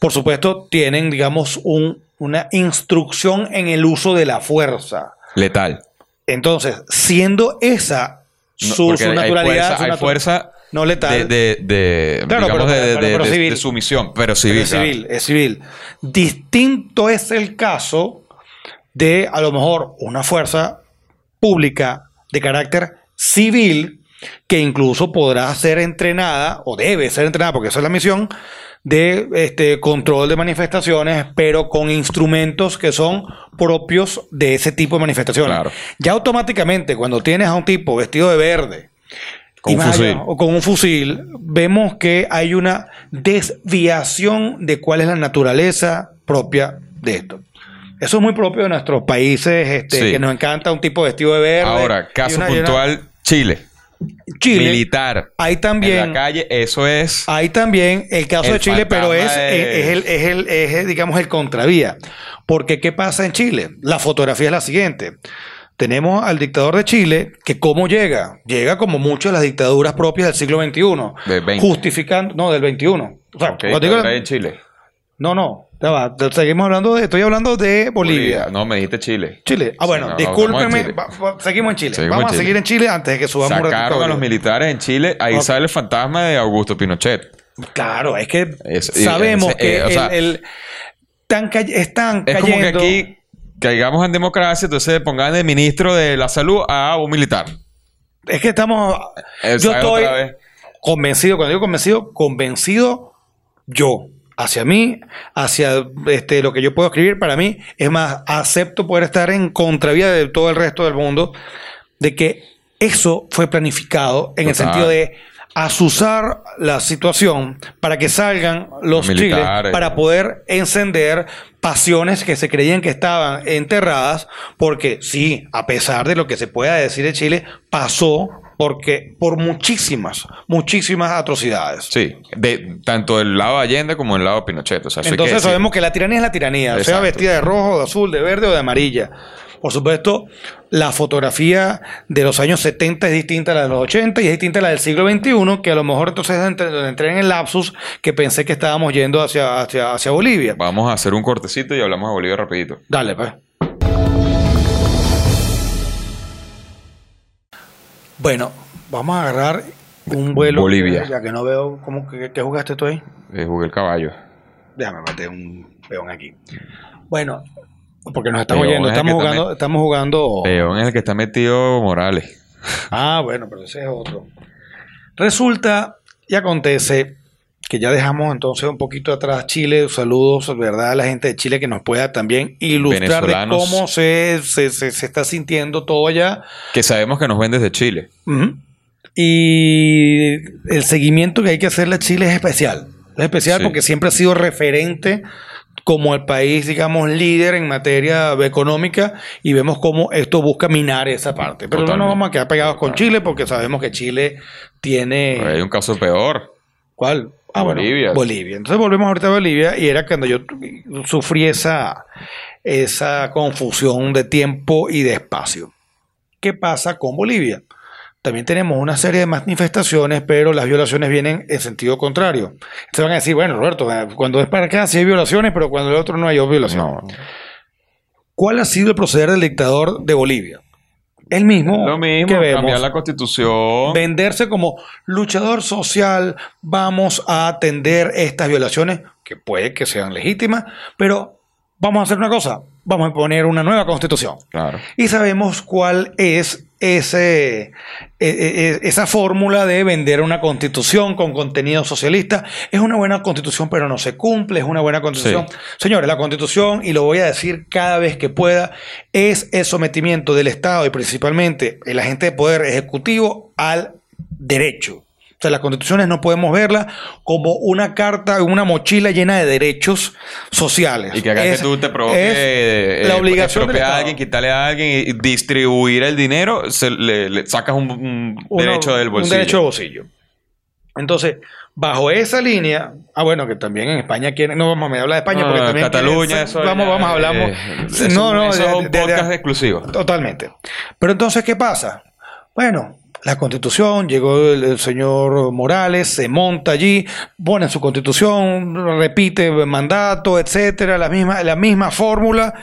Speaker 1: Por supuesto, tienen, digamos, un- una instrucción en el uso de la fuerza.
Speaker 2: Letal.
Speaker 1: Entonces, siendo esa
Speaker 2: No,
Speaker 1: su,
Speaker 2: porque
Speaker 1: su
Speaker 2: hay
Speaker 1: naturalidad,
Speaker 2: fuerza-
Speaker 1: su
Speaker 2: hay fuerza
Speaker 1: no letal,
Speaker 2: de, de, de-
Speaker 1: Claro,
Speaker 2: digamos,
Speaker 1: pero-
Speaker 2: de,
Speaker 1: pero-
Speaker 2: de-
Speaker 1: pero
Speaker 2: de-
Speaker 1: civil.
Speaker 2: de sumisión, pero civil.
Speaker 1: es civil, es civil. Distinto es el caso de a lo mejor una fuerza pública de carácter civil que incluso podrá ser entrenada, o debe ser entrenada, porque esa es la misión, de este control de manifestaciones, pero con instrumentos que son propios de ese tipo de manifestaciones.
Speaker 2: Claro.
Speaker 1: Ya automáticamente, cuando tienes a un tipo vestido de verde,
Speaker 2: Con un fusil.
Speaker 1: allá, o con un fusil, vemos que hay una desviación de cuál es la naturaleza propia de esto. Eso es muy propio de nuestros países, este,
Speaker 2: Sí.
Speaker 1: que nos encanta un tipo vestido de verde.
Speaker 2: Ahora, caso
Speaker 1: una- y una-
Speaker 2: puntual, Chile.
Speaker 1: Chile.
Speaker 2: Militar.
Speaker 1: Hay
Speaker 2: En
Speaker 1: también,
Speaker 2: la calle, eso es...
Speaker 1: hay también el caso
Speaker 2: El
Speaker 1: de Chile, pero es,
Speaker 2: de-
Speaker 1: es, el, es, el, es el, digamos, el contravía. Porque, ¿qué pasa en Chile? La fotografía es la siguiente. Tenemos al dictador de Chile, que cómo llega, llega como muchas de las dictaduras propias del siglo XXI,
Speaker 2: Del 20.
Speaker 1: justificando, no, del XXI. O sea, digo-
Speaker 2: en Chile.
Speaker 1: no, no, seguimos hablando de, estoy hablando de Bolivia.
Speaker 2: No, me dijiste Chile.
Speaker 1: Chile. Ah,
Speaker 2: Sí,
Speaker 1: bueno,
Speaker 2: no, Chile.
Speaker 1: va- va- seguimos en Chile.
Speaker 2: Seguimos
Speaker 1: Vamos
Speaker 2: en
Speaker 1: a seguir en Chile antes de que subamos
Speaker 2: Sacaron a los militares en Chile. Ahí
Speaker 1: Ok.
Speaker 2: sale el fantasma de Augusto Pinochet.
Speaker 1: Claro, es que
Speaker 2: Es-
Speaker 1: sabemos
Speaker 2: ese-
Speaker 1: que
Speaker 2: eh, o sea,
Speaker 1: el, el- están, cay- están
Speaker 2: Es como que
Speaker 1: cayendo.
Speaker 2: aquí caigamos en democracia, entonces pongan de ministro de la salud a un militar.
Speaker 1: Es que estamos.
Speaker 2: Esa
Speaker 1: yo
Speaker 2: es
Speaker 1: estoy convencido, cuando digo convencido, convencido yo. Hacia mí, hacia este, lo que yo puedo escribir, para mí, es más, acepto poder estar en contravía de todo el resto del mundo, de que eso fue planificado en el sentido de asusar la situación para que salgan los chiles para poder encender pasiones que se creían que estaban enterradas, porque sí, a pesar de lo que se pueda decir de Chile, pasó porque por muchísimas, muchísimas atrocidades.
Speaker 2: Sí, de, tanto del lado de Allende como del lado de Pinochet. O sea, eso hay que
Speaker 1: Entonces sabemos que la tiranía es la tiranía, sea vestida de rojo, de azul, de verde o de amarilla. Por supuesto, la fotografía de los años 70 es distinta a la de los 80 y es distinta a la del siglo XXI, que a lo mejor entonces entré en el lapsus que pensé que estábamos yendo hacia, hacia, hacia Bolivia.
Speaker 2: Vamos a hacer un cortecito y hablamos de Bolivia rapidito.
Speaker 1: Dale, pues. Bueno, vamos a agarrar un vuelo.
Speaker 2: Bolivia.
Speaker 1: Ya que no veo cómo que, que jugaste tú ahí.
Speaker 2: Eh, jugué el caballo.
Speaker 1: Déjame meter un peón aquí. Bueno, porque nos estamos
Speaker 2: Peón
Speaker 1: oyendo.
Speaker 2: es
Speaker 1: Estamos jugando, estamos jugando.
Speaker 2: Peón es el que está metido Morales.
Speaker 1: Ah, bueno, pero ese es otro. Resulta y acontece que ya dejamos entonces un poquito atrás Chile. Saludos, ¿verdad? A la gente de Chile que nos pueda también ilustrar de cómo se, se, se- se está sintiendo todo allá.
Speaker 2: Que sabemos que nos ven desde Chile.
Speaker 1: Y el seguimiento que hay que hacerle a Chile es especial. Es especial
Speaker 2: Sí.
Speaker 1: porque siempre ha sido referente como el país, digamos, líder en materia económica y vemos cómo esto busca minar esa parte. Pero no nos vamos a quedar pegados con Chile porque sabemos que Chile tiene...
Speaker 2: Hay un caso peor.
Speaker 1: ¿Cuál? Ah, bueno,
Speaker 2: Bolivia.
Speaker 1: Bolivia. Entonces volvemos ahorita a Bolivia y era cuando yo sufrí esa, esa confusión de tiempo y de espacio. ¿Qué pasa con Bolivia? También tenemos una serie de manifestaciones, pero las violaciones vienen en sentido contrario. Entonces van a decir, bueno, Roberto, eh, cuando es para acá sí hay violaciones, pero cuando el otro no hay violaciones.
Speaker 2: No.
Speaker 1: ¿Cuál ha sido el proceder del dictador de Bolivia? El mismo,
Speaker 2: Lo mismo,
Speaker 1: que vemos
Speaker 2: cambiar la constitución.
Speaker 1: venderse como luchador social, vamos a atender estas violaciones, que puede que sean legítimas, pero vamos a hacer una cosa, vamos a poner una nueva constitución.
Speaker 2: Claro.
Speaker 1: Y sabemos cuál es ese, e- e- e- esa fórmula de vender una constitución con contenido socialista. Es una buena constitución, pero no se cumple, es una buena constitución.
Speaker 2: Sí.
Speaker 1: Señores, la constitución, y lo voy a decir cada vez que pueda, es el sometimiento del Estado y principalmente el agente de poder ejecutivo al derecho. O sea, las constituciones no podemos verlas como una carta, una mochila llena de derechos sociales.
Speaker 2: Y que acá
Speaker 1: Es-
Speaker 2: que tú te provoques
Speaker 1: es
Speaker 2: eh,
Speaker 1: la
Speaker 2: eh,
Speaker 1: obligación
Speaker 2: expropiar a alguien, quitarle a alguien y distribuir el dinero, se le, le sacas un, un
Speaker 1: Uno-
Speaker 2: derecho del bolsillo.
Speaker 1: Un derecho de bolsillo. Entonces, bajo esa línea, ah, bueno, que también en España quieren, no vamos a hablar de España
Speaker 2: No,
Speaker 1: porque también
Speaker 2: Cataluña,
Speaker 1: quieren-
Speaker 2: eso
Speaker 1: vamos,
Speaker 2: ya,
Speaker 1: vamos, hablamos.
Speaker 2: eh,
Speaker 1: no, no,
Speaker 2: eso
Speaker 1: de-
Speaker 2: es un
Speaker 1: de- de-
Speaker 2: podcast exclusivo.
Speaker 1: Totalmente. Pero entonces, ¿qué pasa? Bueno, la constitución, llegó el, el señor Morales, se monta allí, pone su constitución, repite mandato, etcétera, la misma, la misma fórmula.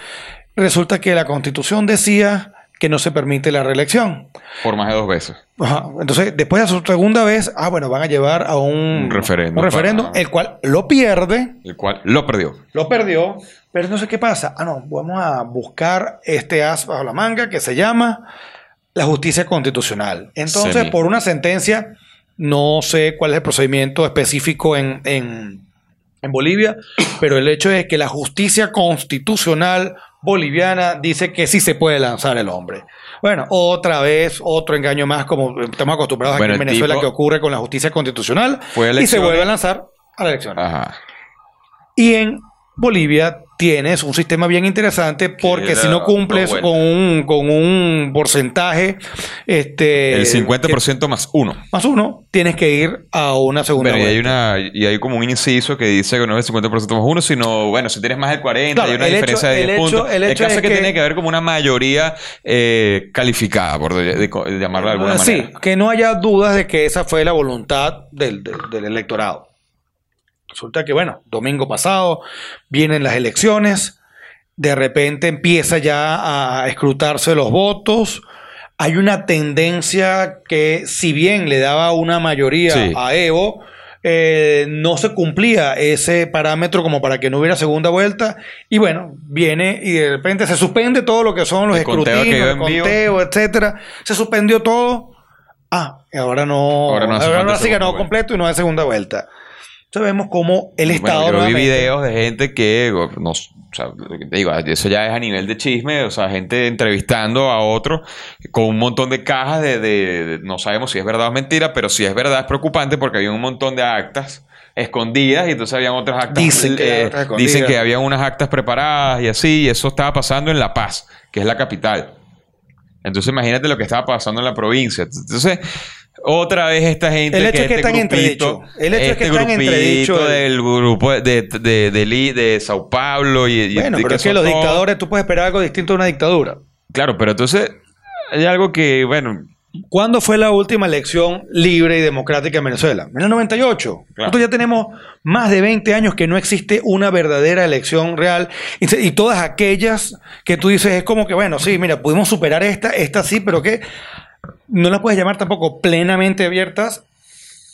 Speaker 1: Resulta que la constitución decía que no se permite la reelección.
Speaker 2: Por más de dos veces.
Speaker 1: Ajá. Entonces, después de su segunda vez, ah, bueno, van a llevar a un,
Speaker 2: Un referéndum
Speaker 1: un referéndum,
Speaker 2: para-
Speaker 1: el cual lo pierde,
Speaker 2: El cual lo perdió.
Speaker 1: lo perdió, pero entonces, ¿qué pasa? Ah, no, vamos a buscar este as bajo la manga que se llama la justicia constitucional. Entonces,
Speaker 2: Semi.
Speaker 1: por una sentencia, no sé cuál es el procedimiento específico en, en- en Bolivia, pero el hecho es que la justicia constitucional boliviana dice que sí se puede lanzar el hombre. Bueno, otra vez, otro engaño más, como estamos acostumbrados
Speaker 2: Bueno,
Speaker 1: aquí en
Speaker 2: el
Speaker 1: Venezuela que ocurre con la justicia constitucional,
Speaker 2: Fue
Speaker 1: y se vuelve a lanzar a la elección.
Speaker 2: Ajá.
Speaker 1: Y en Bolivia tienes un sistema bien interesante porque si no cumples con un, con un porcentaje, este,
Speaker 2: El 50% más uno.
Speaker 1: que- más uno, tienes que ir a una segunda
Speaker 2: Bueno, y hay, una, y hay como un inciso que dice que no es el 50% más uno, sino, bueno, si tienes más del 40,
Speaker 1: Claro,
Speaker 2: hay una
Speaker 1: el
Speaker 2: diferencia
Speaker 1: hecho-
Speaker 2: de
Speaker 1: el
Speaker 2: 10
Speaker 1: hecho-
Speaker 2: puntos.
Speaker 1: el
Speaker 2: El,
Speaker 1: hecho
Speaker 2: caso
Speaker 1: es
Speaker 2: que,
Speaker 1: que-
Speaker 2: tiene que haber como una mayoría eh, calificada, por de- de- de llamarlo de alguna manera.
Speaker 1: Sí, que no haya dudas de que esa fue la voluntad del, del- del electorado. Resulta que, bueno, domingo pasado vienen las elecciones, de repente empieza ya a escrutarse los votos. Hay una tendencia que, si bien le daba una mayoría
Speaker 2: Sí.
Speaker 1: a Evo, eh, no se cumplía ese parámetro como para que no hubiera segunda vuelta. Y bueno, viene y de repente se suspende todo lo que son los
Speaker 2: El conteo
Speaker 1: escrutinios, el etcétera. Se suspendió todo. Ah, y ahora no.
Speaker 2: Ahora no hace
Speaker 1: ahora no completo y no hay segunda vuelta. Entonces vemos cómo el Estado.
Speaker 2: Bueno, yo vi videos de gente que, no, o sea, que digo, eso ya es a nivel de chisme, o sea, gente entrevistando a otro con un montón de cajas de, de- de- no sabemos si es verdad o mentira, pero si es verdad es preocupante porque había un montón de actas escondidas y entonces habían otras actas.
Speaker 1: Dicen que
Speaker 2: eh,
Speaker 1: otras escondidas.
Speaker 2: dicen que habían unas actas preparadas y así, y eso estaba pasando en La Paz, que es la capital. Entonces imagínate lo que estaba pasando en la provincia. Entonces, otra vez esta gente
Speaker 1: El hecho
Speaker 2: que
Speaker 1: es que
Speaker 2: este
Speaker 1: está en
Speaker 2: grupito,
Speaker 1: entredicho. El hecho es que
Speaker 2: este
Speaker 1: está en
Speaker 2: grupito
Speaker 1: entredicho el-
Speaker 2: del grupo de, de, de, de Sao Paulo y,
Speaker 1: Bueno,
Speaker 2: y
Speaker 1: pero es que los
Speaker 2: todos-
Speaker 1: dictadores, tú puedes esperar algo distinto de una dictadura.
Speaker 2: Claro, pero entonces hay algo que, bueno,
Speaker 1: ¿Cuándo fue la última elección libre y democrática en Venezuela? En el 98. Nosotros ya tenemos más de 20 años que no existe una verdadera elección real. Y, y todas aquellas que tú dices es como que, bueno, sí, mira, pudimos superar esta, esta sí, pero que no las puedes llamar tampoco plenamente abiertas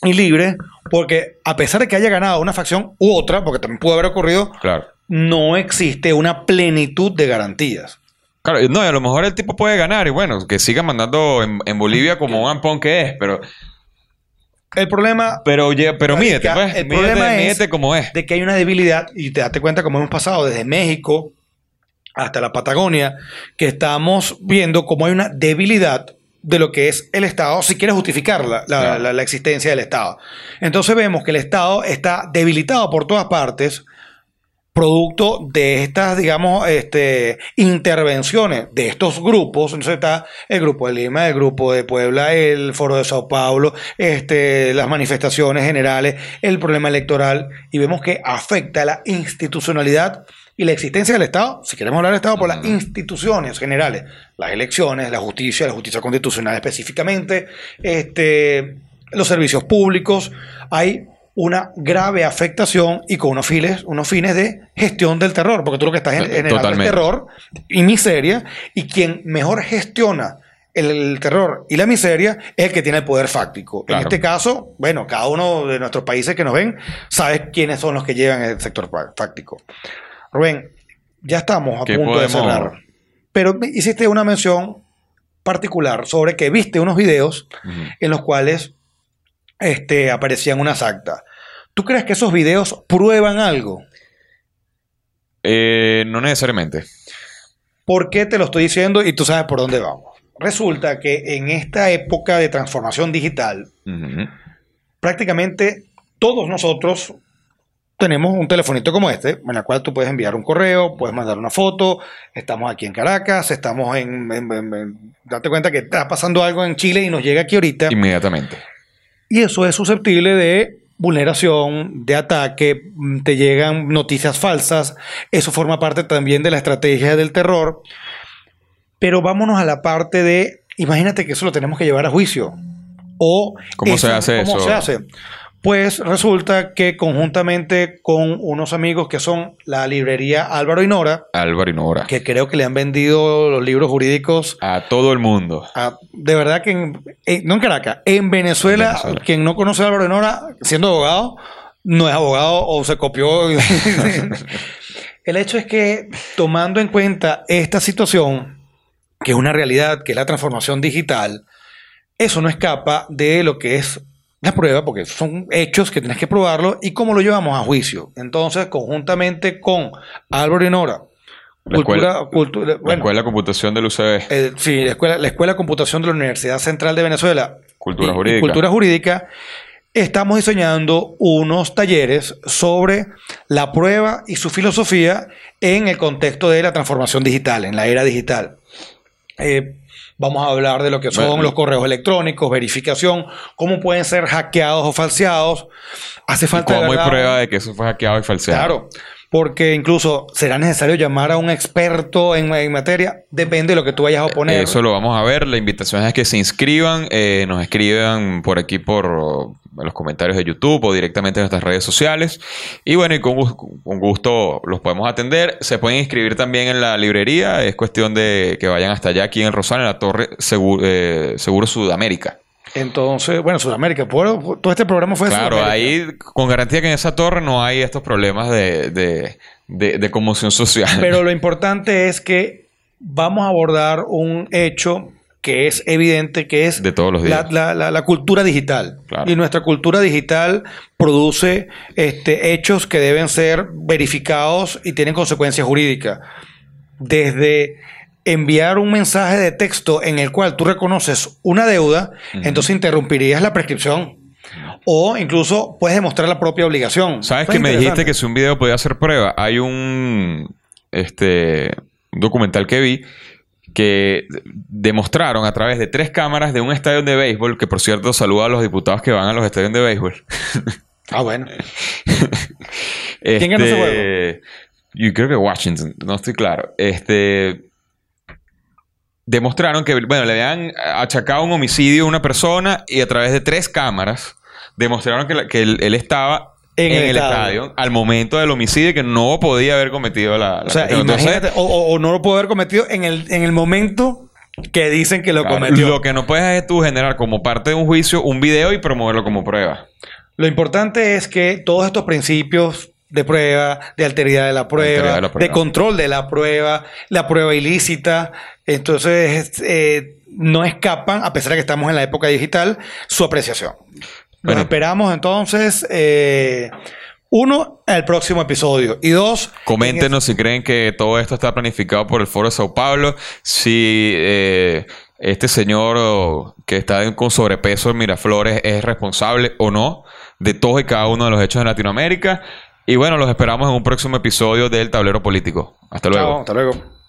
Speaker 1: y libres, porque a pesar de que haya ganado una facción u otra, porque también pudo haber ocurrido,
Speaker 2: claro.
Speaker 1: no existe una plenitud de garantías.
Speaker 2: Claro, no, y a lo mejor el tipo puede ganar y bueno, que siga mandando en, en Bolivia como un ampón que es, pero,
Speaker 1: El problema
Speaker 2: pero, pero mídete, pues,
Speaker 1: el
Speaker 2: mídete,
Speaker 1: problema es
Speaker 2: mídete como es.
Speaker 1: de que hay una debilidad y te date cuenta como hemos pasado desde México hasta la Patagonia, que estamos viendo cómo hay una debilidad de lo que es el Estado, si quieres justificar la, la-
Speaker 2: Claro.
Speaker 1: la- la existencia del Estado. Entonces vemos que el Estado está debilitado por todas partes, producto de estas, digamos, este, intervenciones de estos grupos. Entonces está el grupo de Lima, el grupo de Puebla, el foro de Sao Paulo, este, las manifestaciones generales, el problema electoral, y vemos que afecta la institucionalidad y la existencia del Estado, si queremos hablar del Estado, por las instituciones generales, las elecciones, la justicia, la justicia constitucional específicamente, este, los servicios públicos, hay una grave afectación y con unos fines, unos fines de gestión del terror, porque tú lo que estás en-
Speaker 2: Eh,
Speaker 1: generando es
Speaker 2: totalmente.
Speaker 1: terror y miseria, y quien mejor gestiona el, el terror y la miseria es el que tiene el poder fáctico.
Speaker 2: Claro.
Speaker 1: En este caso, bueno, cada uno de nuestros países que nos ven sabe quiénes son los que llevan el sector fá- fáctico. Rubén, ya estamos a
Speaker 2: ¿Qué
Speaker 1: punto
Speaker 2: podemos-
Speaker 1: de cerrar. Pero me hiciste una mención particular sobre que viste unos videos en los cuales este, aparecían unas actas. ¿Tú crees que esos videos prueban algo?
Speaker 2: Eh, no necesariamente.
Speaker 1: ¿Por qué te lo estoy diciendo y tú sabes por dónde vamos? Resulta que en esta época de transformación digital, prácticamente todos nosotros tenemos un telefonito como este, en el cual tú puedes enviar un correo, puedes mandar una foto, estamos aquí en Caracas, estamos en... en- en- en- date cuenta que está pasando algo en Chile y nos llega aquí ahorita.
Speaker 2: Inmediatamente.
Speaker 1: Y eso es susceptible de vulneración, de ataque, te llegan noticias falsas, eso forma parte también de la estrategia del terror. Pero vámonos a la parte de, imagínate que eso lo tenemos que llevar a juicio. O
Speaker 2: ¿Cómo se hace
Speaker 1: ¿cómo
Speaker 2: eso?
Speaker 1: se hace? Pues resulta que conjuntamente con unos amigos que son la librería Álvaro y Nora,
Speaker 2: Álvaro y Nora.
Speaker 1: que creo que le han vendido los libros jurídicos
Speaker 2: A todo el mundo.
Speaker 1: Ah, de verdad que, en- en- no en Caracas, en Venezuela,
Speaker 2: En Venezuela.
Speaker 1: quien no conoce a Álvaro Nora, siendo abogado, no es abogado o se copió. El hecho es que, tomando en cuenta esta situación, que es una realidad, que es la transformación digital, eso no escapa de lo que es la prueba, porque son hechos que tienes que probarlo y cómo lo llevamos a juicio. Entonces, conjuntamente con Álvaro y Nora,
Speaker 2: la escuela, la escuela de computación del UCB.
Speaker 1: Eh, sí, la escuela, la escuela de computación de la Universidad Central de Venezuela.
Speaker 2: Cultura jurídica.
Speaker 1: cultura jurídica. Estamos diseñando unos talleres sobre la prueba y su filosofía en el contexto de la transformación digital, en la era digital. Eh, Vamos a hablar de lo que son los correos electrónicos, verificación, cómo pueden ser hackeados o falseados. Hace falta.
Speaker 2: ¿Cómo hay prueba de que eso fue hackeado y falseado?
Speaker 1: Claro. Porque incluso será necesario llamar a un experto en, materia, depende de lo que tú vayas a oponer.
Speaker 2: Eso lo vamos a ver. La invitación es que se inscriban, eh, nos escriban por aquí por los comentarios de YouTube o directamente en nuestras redes sociales. Y bueno, y con, gusto los podemos atender. Se pueden inscribir también en la librería. Es cuestión de que vayan hasta allá, aquí en Rosal, en la Torre Seguro, eh, Seguro Sudamérica.
Speaker 1: Entonces, bueno, Sudamérica, todo este programa fue
Speaker 2: de Claro, ahí con garantía que en esa torre no hay estos problemas de, conmoción social.
Speaker 1: Pero lo importante es que vamos a abordar un hecho que es evidente que es
Speaker 2: de todos los días.
Speaker 1: La, cultura digital. Y nuestra cultura digital produce este, hechos que deben ser verificados y tienen consecuencias jurídicas. Desde enviar un mensaje de texto en el cual tú reconoces una deuda, entonces interrumpirías la prescripción. O incluso puedes demostrar la propia obligación.
Speaker 2: ¿Sabes que me dijiste que si un video podía hacer prueba? Hay un este, documental que vi que demostraron a través de tres cámaras de un estadio de béisbol, que por cierto saluda a los diputados que van a los estadios de béisbol.
Speaker 1: Ah, bueno.
Speaker 2: ¿Quién ganó ese juego? Este, yo creo que Washington, no estoy claro. Este, demostraron que, bueno, le habían achacado un homicidio a una persona y a través de tres cámaras demostraron que, él, estaba en, el, estadio. al momento del homicidio que no podía haber cometido la...
Speaker 1: o sea, imagínate, o, no lo pudo haber cometido en el, en el momento que dicen que lo cometió.
Speaker 2: Lo que no puedes es tú generar como parte de un juicio un video y promoverlo como prueba.
Speaker 1: Lo importante es que todos estos principios de prueba, de alteridad de la prueba, de, control de la prueba, la prueba ilícita. Entonces, eh, no escapan, a pesar de que estamos en la época digital, su apreciación. Nos esperamos entonces, eh, uno, el próximo episodio. Y dos,
Speaker 2: coméntenos si creen que todo esto está planificado por el Foro de Sao Paulo, si eh, este señor que está con sobrepeso en Miraflores es responsable o no de todos y cada uno de los hechos en Latinoamérica. Y bueno, los esperamos en un próximo episodio del Tablero Político. Hasta luego.
Speaker 1: hasta luego.